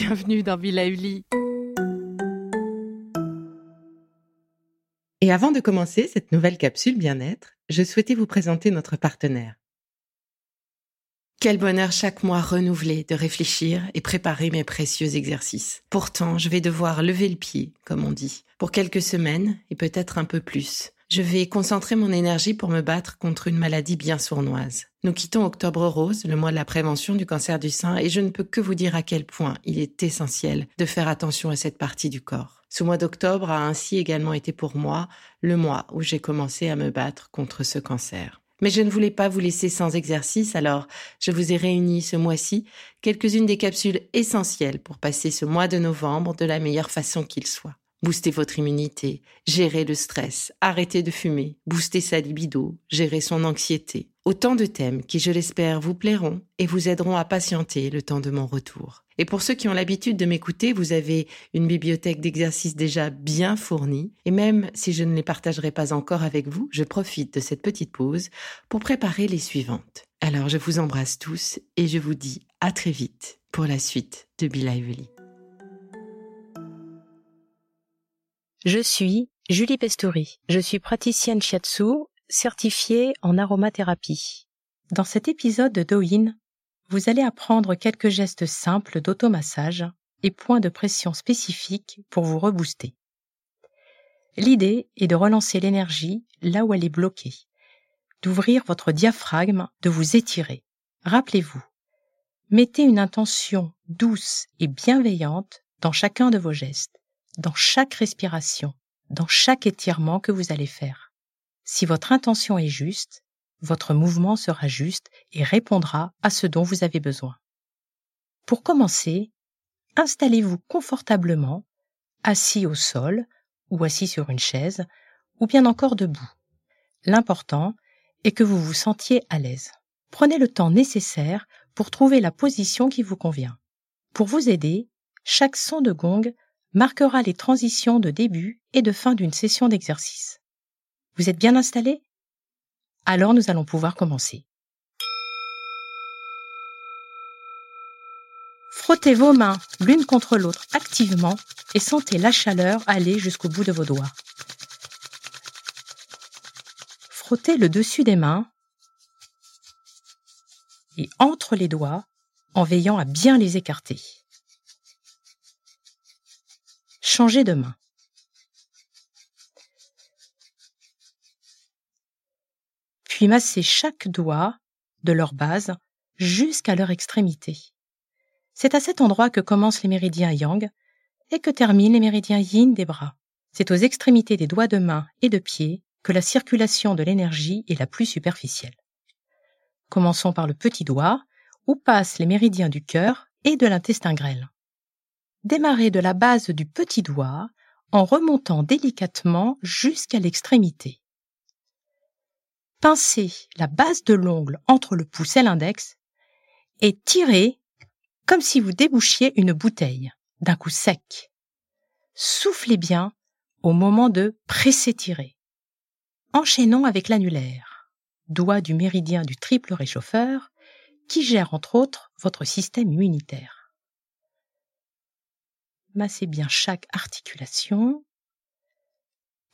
bienvenue dans Villa Uli. Et avant de commencer cette nouvelle capsule bien-être, je souhaitais vous présenter notre partenaire. Quel bonheur chaque mois renouvelé de réfléchir et préparer mes précieux exercices. Pourtant, je vais devoir lever le pied, comme on dit, pour quelques semaines et peut-être un peu plus. Je vais concentrer mon énergie pour me battre contre une maladie bien sournoise. Nous quittons Octobre Rose, le mois de la prévention du cancer du sein, et je ne peux que vous dire à quel point il est essentiel de faire attention à cette partie du corps. Ce mois d'octobre a ainsi également été pour moi le mois où j'ai commencé à me battre contre ce cancer. Mais je ne voulais pas vous laisser sans exercice, alors je vous ai réuni ce mois-ci quelques-unes des capsules essentielles pour passer ce mois de novembre de la meilleure façon qu'il soit booster votre immunité, gérer le stress, arrêter de fumer, booster sa libido, gérer son anxiété. Autant de thèmes qui, je l'espère, vous plairont et vous aideront à patienter le temps de mon retour. Et pour ceux qui ont l'habitude de m'écouter, vous avez une bibliothèque d'exercices déjà bien fournie. Et même si je ne les partagerai pas encore avec vous, je profite de cette petite pause pour préparer les suivantes. Alors je vous embrasse tous et je vous dis à très vite pour la suite de Be Lively. Je suis Julie Pestori. Je suis praticienne shiatsu certifiée en aromathérapie. Dans cet épisode de Doin, vous allez apprendre quelques gestes simples d'automassage et points de pression spécifiques pour vous rebooster. L'idée est de relancer l'énergie là où elle est bloquée, d'ouvrir votre diaphragme, de vous étirer. Rappelez-vous, mettez une intention douce et bienveillante dans chacun de vos gestes dans chaque respiration, dans chaque étirement que vous allez faire. Si votre intention est juste, votre mouvement sera juste et répondra à ce dont vous avez besoin. Pour commencer, installez-vous confortablement, assis au sol ou assis sur une chaise, ou bien encore debout. L'important est que vous vous sentiez à l'aise. Prenez le temps nécessaire pour trouver la position qui vous convient. Pour vous aider, chaque son de gong marquera les transitions de début et de fin d'une session d'exercice. Vous êtes bien installé Alors nous allons pouvoir commencer. Frottez vos mains l'une contre l'autre activement et sentez la chaleur aller jusqu'au bout de vos doigts. Frottez le dessus des mains et entre les doigts en veillant à bien les écarter. Changez de main. Puis massez chaque doigt de leur base jusqu'à leur extrémité. C'est à cet endroit que commencent les méridiens yang et que terminent les méridiens yin des bras. C'est aux extrémités des doigts de main et de pied que la circulation de l'énergie est la plus superficielle. Commençons par le petit doigt, où passent les méridiens du cœur et de l'intestin grêle. Démarrez de la base du petit doigt en remontant délicatement jusqu'à l'extrémité. Pincez la base de l'ongle entre le pouce et l'index et tirez comme si vous débouchiez une bouteille d'un coup sec. Soufflez bien au moment de presser-tirer. Enchaînons avec l'annulaire, doigt du méridien du triple réchauffeur, qui gère entre autres votre système immunitaire massez bien chaque articulation.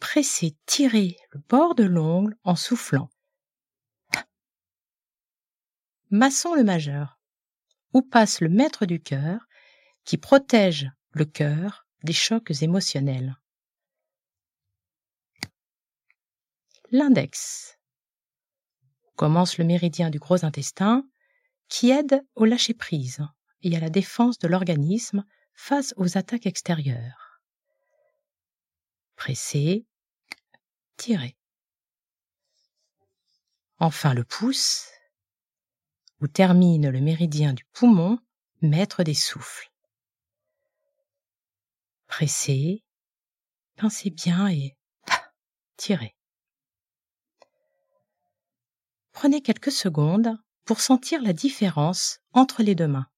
Pressez, tirez le bord de l'ongle en soufflant. Massons le majeur, où passe le maître du cœur, qui protège le cœur des chocs émotionnels. L'index. Commence le méridien du gros intestin, qui aide au lâcher-prise et à la défense de l'organisme face aux attaques extérieures. Pressez, tirez. Enfin le pouce, où termine le méridien du poumon, maître des souffles. Pressez, pincez bien et tirez. Prenez quelques secondes pour sentir la différence entre les deux mains.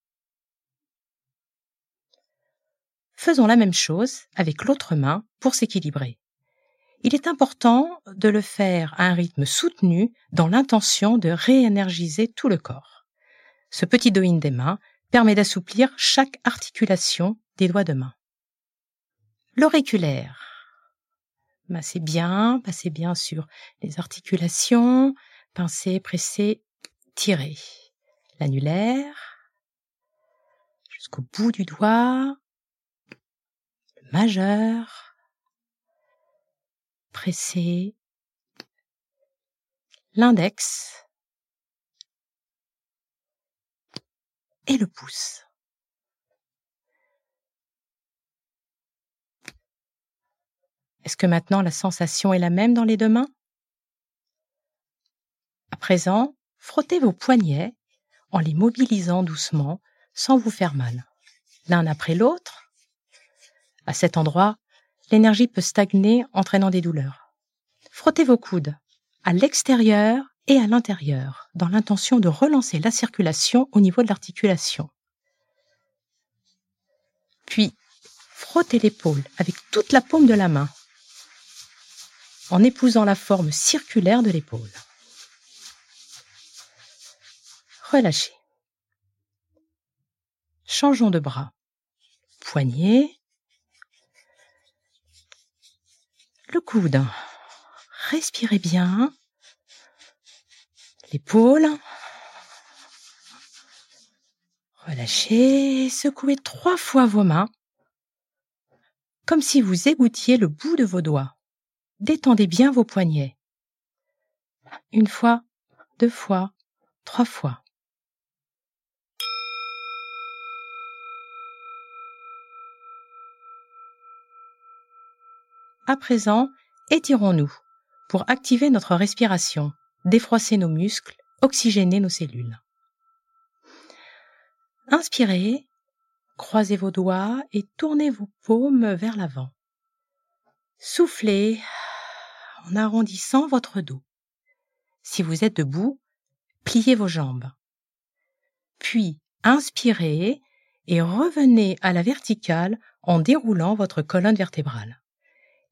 Faisons la même chose avec l'autre main pour s'équilibrer. Il est important de le faire à un rythme soutenu dans l'intention de réénergiser tout le corps. Ce petit doin des mains permet d'assouplir chaque articulation des doigts de main. L'auriculaire. Massez bien, passez bien sur les articulations, pincez, pressez, tirez. L'annulaire, jusqu'au bout du doigt, majeur, pressez, l'index et le pouce. Est-ce que maintenant la sensation est la même dans les deux mains? À présent, frottez vos poignets en les mobilisant doucement sans vous faire mal. L'un après l'autre. À cet endroit, l'énergie peut stagner entraînant des douleurs. Frottez vos coudes à l'extérieur et à l'intérieur, dans l'intention de relancer la circulation au niveau de l'articulation. Puis, frottez l'épaule avec toute la paume de la main, en épousant la forme circulaire de l'épaule. Relâchez. Changeons de bras. Poignet. Le coude. Respirez bien. L'épaule. Relâchez, secouez trois fois vos mains, comme si vous égouttiez le bout de vos doigts. Détendez bien vos poignets. Une fois, deux fois, trois fois. À présent, étirons-nous pour activer notre respiration, défroisser nos muscles, oxygéner nos cellules. Inspirez, croisez vos doigts et tournez vos paumes vers l'avant. Soufflez en arrondissant votre dos. Si vous êtes debout, pliez vos jambes. Puis inspirez et revenez à la verticale en déroulant votre colonne vertébrale.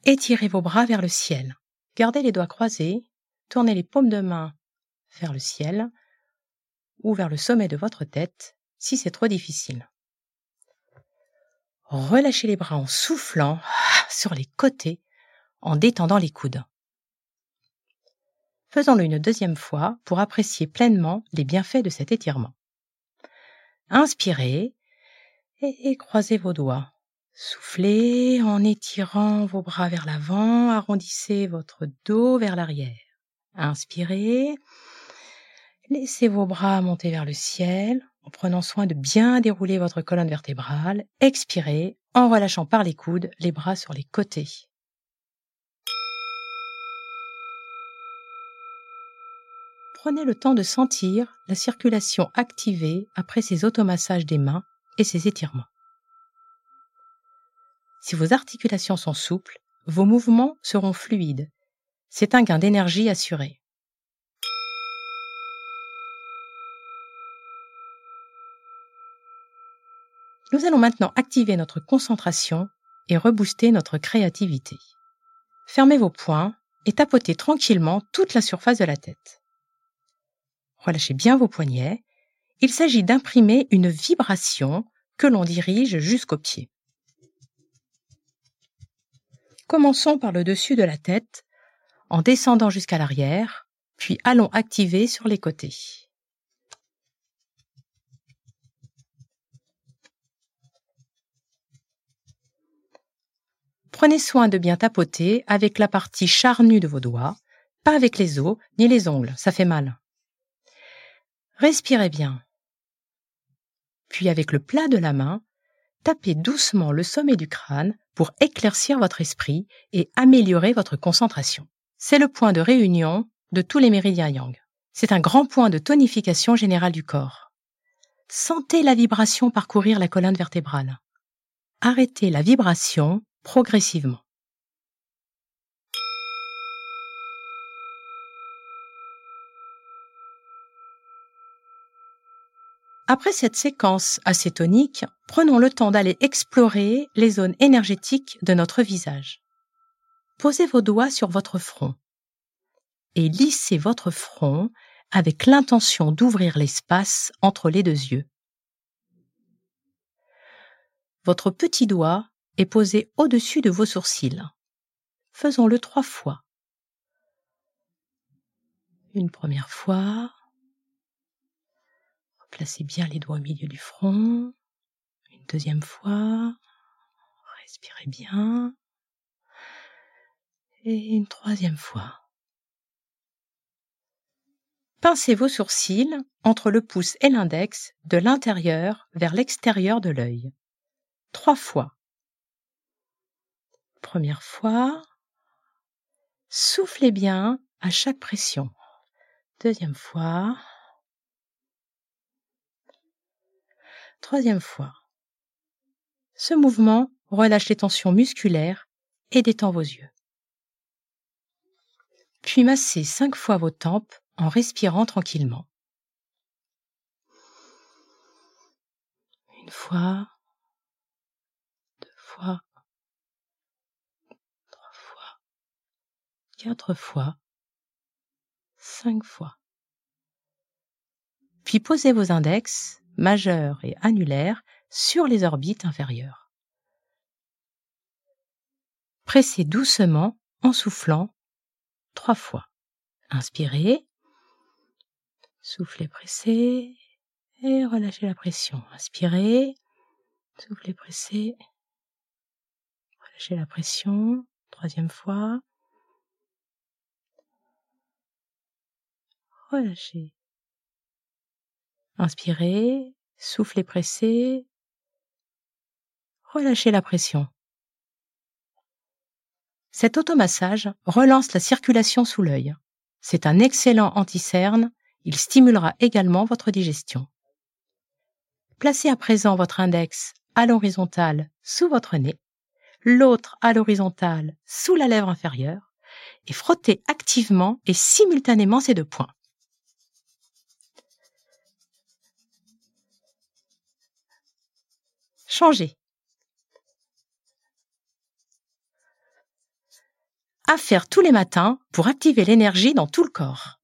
Étirez vos bras vers le ciel. Gardez les doigts croisés, tournez les paumes de main vers le ciel ou vers le sommet de votre tête si c'est trop difficile. Relâchez les bras en soufflant sur les côtés en détendant les coudes. Faisons-le une deuxième fois pour apprécier pleinement les bienfaits de cet étirement. Inspirez et, croisez vos doigts. Soufflez en étirant vos bras vers l'avant, arrondissez votre dos vers l'arrière. Inspirez, laissez vos bras monter vers le ciel en prenant soin de bien dérouler votre colonne vertébrale. Expirez en relâchant par les coudes les bras sur les côtés. Prenez le temps de sentir la circulation activée après ces automassages des mains et ces étirements. Si vos articulations sont souples, vos mouvements seront fluides. C'est un gain d'énergie assuré. Nous allons maintenant activer notre concentration et rebooster notre créativité. Fermez vos poings et tapotez tranquillement toute la surface de la tête. Relâchez bien vos poignets. Il s'agit d'imprimer une vibration que l'on dirige jusqu'aux pieds. Commençons par le dessus de la tête, en descendant jusqu'à l'arrière, puis allons activer sur les côtés. Prenez soin de bien tapoter avec la partie charnue de vos doigts, pas avec les os ni les ongles, ça fait mal. Respirez bien. Puis avec le plat de la main, tapez doucement le sommet du crâne pour éclaircir votre esprit et améliorer votre concentration. C'est le point de réunion de tous les méridiens yang. C'est un grand point de tonification générale du corps. Sentez la vibration parcourir la colonne vertébrale. Arrêtez la vibration progressivement. Après cette séquence acétonique, prenons le temps d'aller explorer les zones énergétiques de notre visage. Posez vos doigts sur votre front et lissez votre front avec l'intention d'ouvrir l'espace entre les deux yeux. votre petit doigt est posé au-dessus de vos sourcils. Faisons-le trois fois. Une première fois. Placez bien les doigts au milieu du front. Une deuxième fois. Respirez bien. Et une troisième fois. Pincez vos sourcils entre le pouce et l'index de l'intérieur vers l'extérieur de l'œil. Trois fois. Première fois. Soufflez bien à chaque pression. Deuxième fois. Troisième fois. Ce mouvement relâche les tensions musculaires et détend vos yeux. Puis massez cinq fois vos tempes en respirant tranquillement. Une fois, deux fois, trois fois, quatre fois, cinq fois. Puis posez vos index, majeurs et annulaires, sur les orbites inférieures. Pressez doucement en soufflant trois fois. Inspirez. Soufflez, pressez et relâchez la pression. Inspirez. Soufflez, pressez. Relâchez la pression. Troisième fois. Relâchez. Inspirez, soufflez pressez, relâchez la pression. Cet automassage relance la circulation sous l'œil. C'est un excellent anti-cerne, il stimulera également votre digestion. Placez à présent votre index à l'horizontale sous votre nez, l'autre à l'horizontale sous la lèvre inférieure, et frottez activement et simultanément ces deux points. Changer. À faire tous les matins pour activer l'énergie dans tout le corps.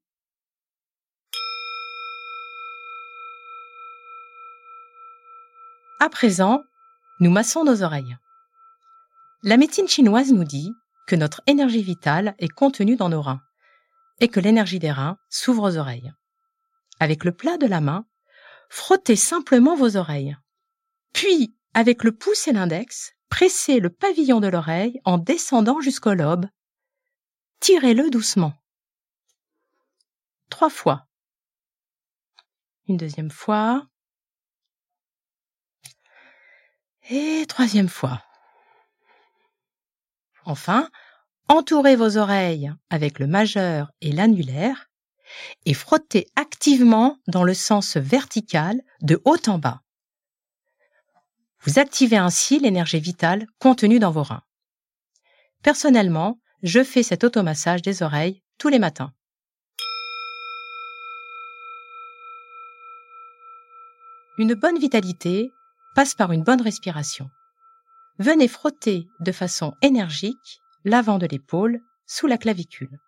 À présent, nous massons nos oreilles. La médecine chinoise nous dit que notre énergie vitale est contenue dans nos reins et que l'énergie des reins s'ouvre aux oreilles. Avec le plat de la main, frottez simplement vos oreilles. Puis, avec le pouce et l'index, pressez le pavillon de l'oreille en descendant jusqu'au lobe. Tirez-le doucement. Trois fois. Une deuxième fois. Et troisième fois. Enfin, entourez vos oreilles avec le majeur et l'annulaire et frottez activement dans le sens vertical de haut en bas. Vous activez ainsi l'énergie vitale contenue dans vos reins. Personnellement, je fais cet automassage des oreilles tous les matins. Une bonne vitalité passe par une bonne respiration. Venez frotter de façon énergique l'avant de l'épaule sous la clavicule.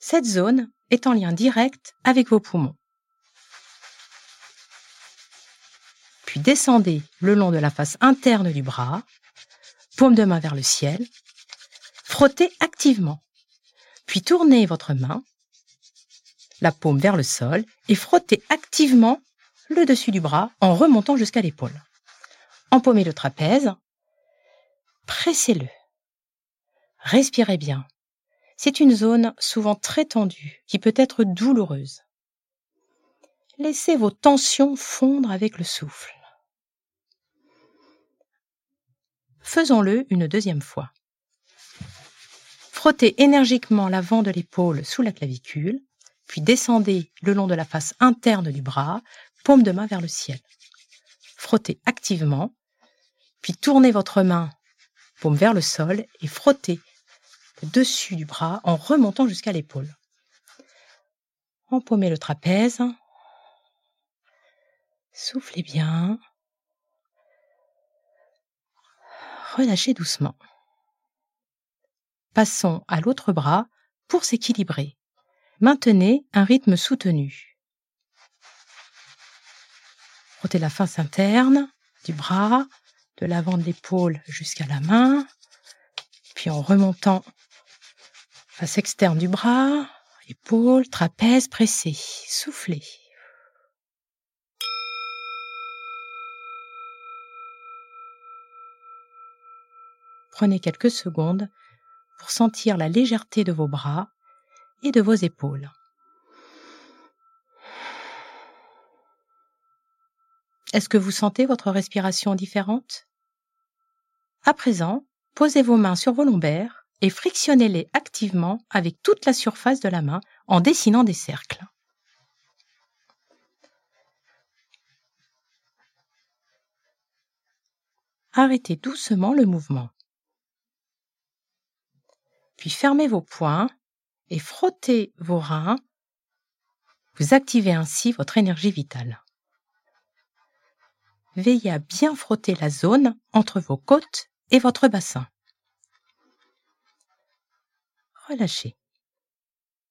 Cette zone est en lien direct avec vos poumons. Puis descendez le long de la face interne du bras, paume de main vers le ciel, frottez activement, puis tournez votre main, la paume vers le sol, et frottez activement le dessus du bras en remontant jusqu'à l'épaule. Empaumez le trapèze, pressez-le. Respirez bien. C'est une zone souvent très tendue qui peut être douloureuse. Laissez vos tensions fondre avec le souffle. Faisons-le une deuxième fois. Frottez énergiquement l'avant de l'épaule sous la clavicule, puis descendez le long de la face interne du bras, paume de main vers le ciel. Frottez activement, puis tournez votre main, paume vers le sol, et frottez le dessus du bras en remontant jusqu'à l'épaule. Empaumez le trapèze. Soufflez bien. Relâchez doucement. Passons à l'autre bras pour s'équilibrer. Maintenez un rythme soutenu. Frottez la face interne du bras, de l'avant de l'épaule jusqu'à la main, puis en remontant face externe du bras, épaule, trapèze pressé, soufflez. Prenez quelques secondes pour sentir la légèreté de vos bras et de vos épaules. Est-ce que vous sentez votre respiration différente? À présent, posez vos mains sur vos lombaires et frictionnez-les activement avec toute la surface de la main en dessinant des cercles. Arrêtez doucement le mouvement. Puis fermez vos poings et frottez vos reins. Vous activez ainsi votre énergie vitale. Veillez à bien frotter la zone entre vos côtes et votre bassin. Relâchez.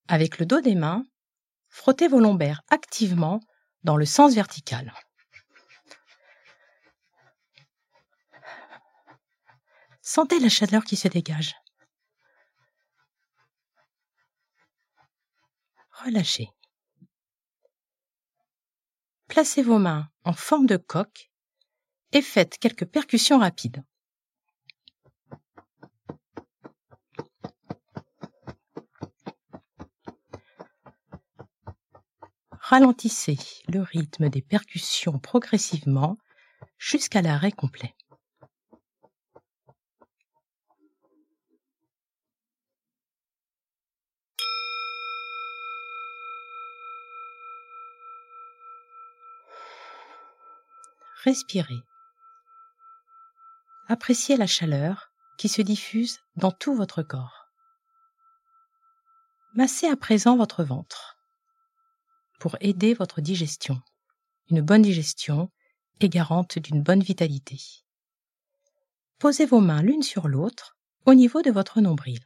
Avec le dos des mains, frottez vos lombaires activement dans le sens vertical. Sentez la chaleur qui se dégage. Relâchez. Placez vos mains en forme de coque et faites quelques percussions rapides. Ralentissez le rythme des percussions progressivement jusqu'à l'arrêt complet. Respirez. Appréciez la chaleur qui se diffuse dans tout votre corps. Massez à présent votre ventre pour aider votre digestion. Une bonne digestion est garante d'une bonne vitalité. Posez vos mains l'une sur l'autre au niveau de votre nombril.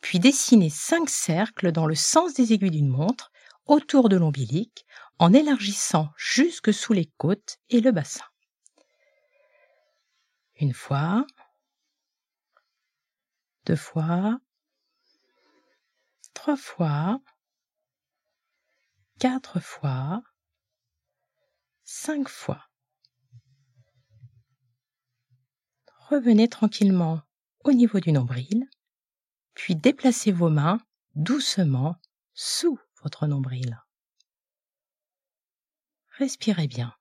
Puis dessinez cinq cercles dans le sens des aiguilles d'une montre autour de l'ombilic en élargissant jusque sous les côtes et le bassin. Une fois, deux fois, trois fois, quatre fois, cinq fois. Revenez tranquillement au niveau du nombril, puis déplacez vos mains doucement sous votre nombril. Respirez bien.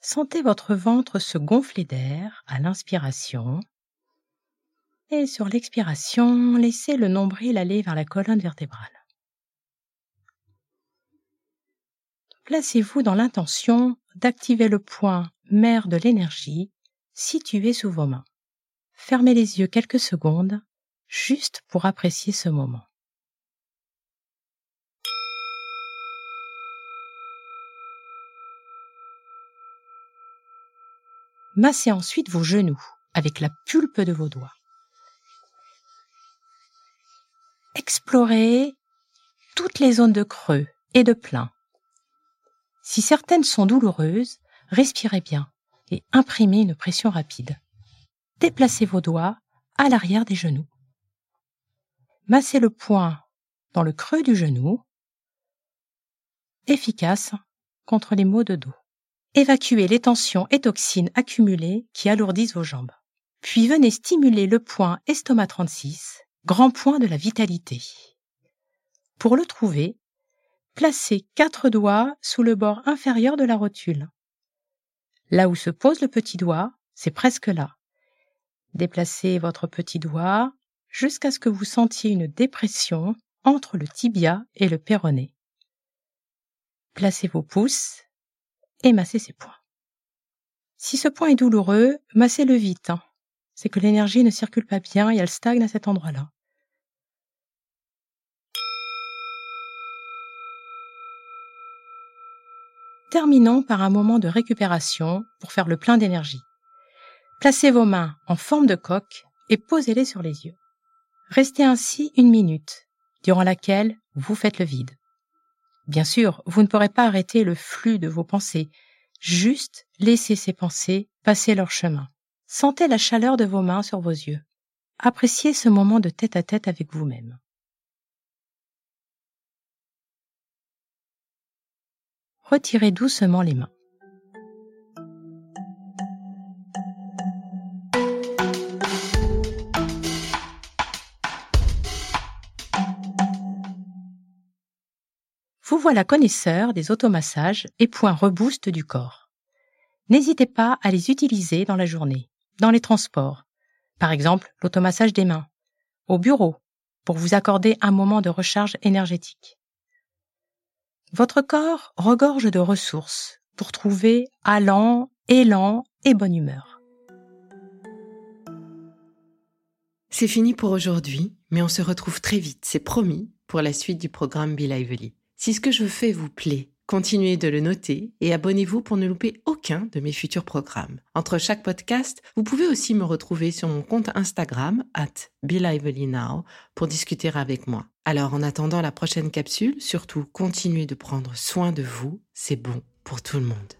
Sentez votre ventre se gonfler d'air à l'inspiration et sur l'expiration, laissez le nombril aller vers la colonne vertébrale. Placez-vous dans l'intention d'activer le point mère de l'énergie situé sous vos mains. Fermez les yeux quelques secondes juste pour apprécier ce moment. Massez ensuite vos genoux avec la pulpe de vos doigts. Explorez toutes les zones de creux et de plein. Si certaines sont douloureuses, respirez bien et imprimez une pression rapide. Déplacez vos doigts à l'arrière des genoux. Massez le poing dans le creux du genou, efficace contre les maux de dos. Évacuez les tensions et toxines accumulées qui alourdissent vos jambes. Puis venez stimuler le point estomac 36, grand point de la vitalité. Pour le trouver, placez quatre doigts sous le bord inférieur de la rotule. Là où se pose le petit doigt, c'est presque là. Déplacez votre petit doigt jusqu'à ce que vous sentiez une dépression entre le tibia et le péroné. Placez vos pouces et masser ses points. Si ce point est douloureux, massez-le vite. Hein. C'est que l'énergie ne circule pas bien et elle stagne à cet endroit-là. Terminons par un moment de récupération pour faire le plein d'énergie. Placez vos mains en forme de coque et posez-les sur les yeux. Restez ainsi une minute, durant laquelle vous faites le vide. Bien sûr, vous ne pourrez pas arrêter le flux de vos pensées, juste laissez ces pensées passer leur chemin. Sentez la chaleur de vos mains sur vos yeux. Appréciez ce moment de tête à tête avec vous-même. Retirez doucement les mains. Voilà connaisseur des automassages et points reboost du corps. N'hésitez pas à les utiliser dans la journée, dans les transports, par exemple l'automassage des mains, au bureau, pour vous accorder un moment de recharge énergétique. Votre corps regorge de ressources pour trouver allant, élan et bonne humeur. C'est fini pour aujourd'hui, mais on se retrouve très vite, c'est promis, pour la suite du programme Be Lively. Si ce que je fais vous plaît, continuez de le noter et abonnez-vous pour ne louper aucun de mes futurs programmes. Entre chaque podcast, vous pouvez aussi me retrouver sur mon compte Instagram, at BeLivelyNow, pour discuter avec moi. Alors en attendant la prochaine capsule, surtout continuez de prendre soin de vous, c'est bon pour tout le monde.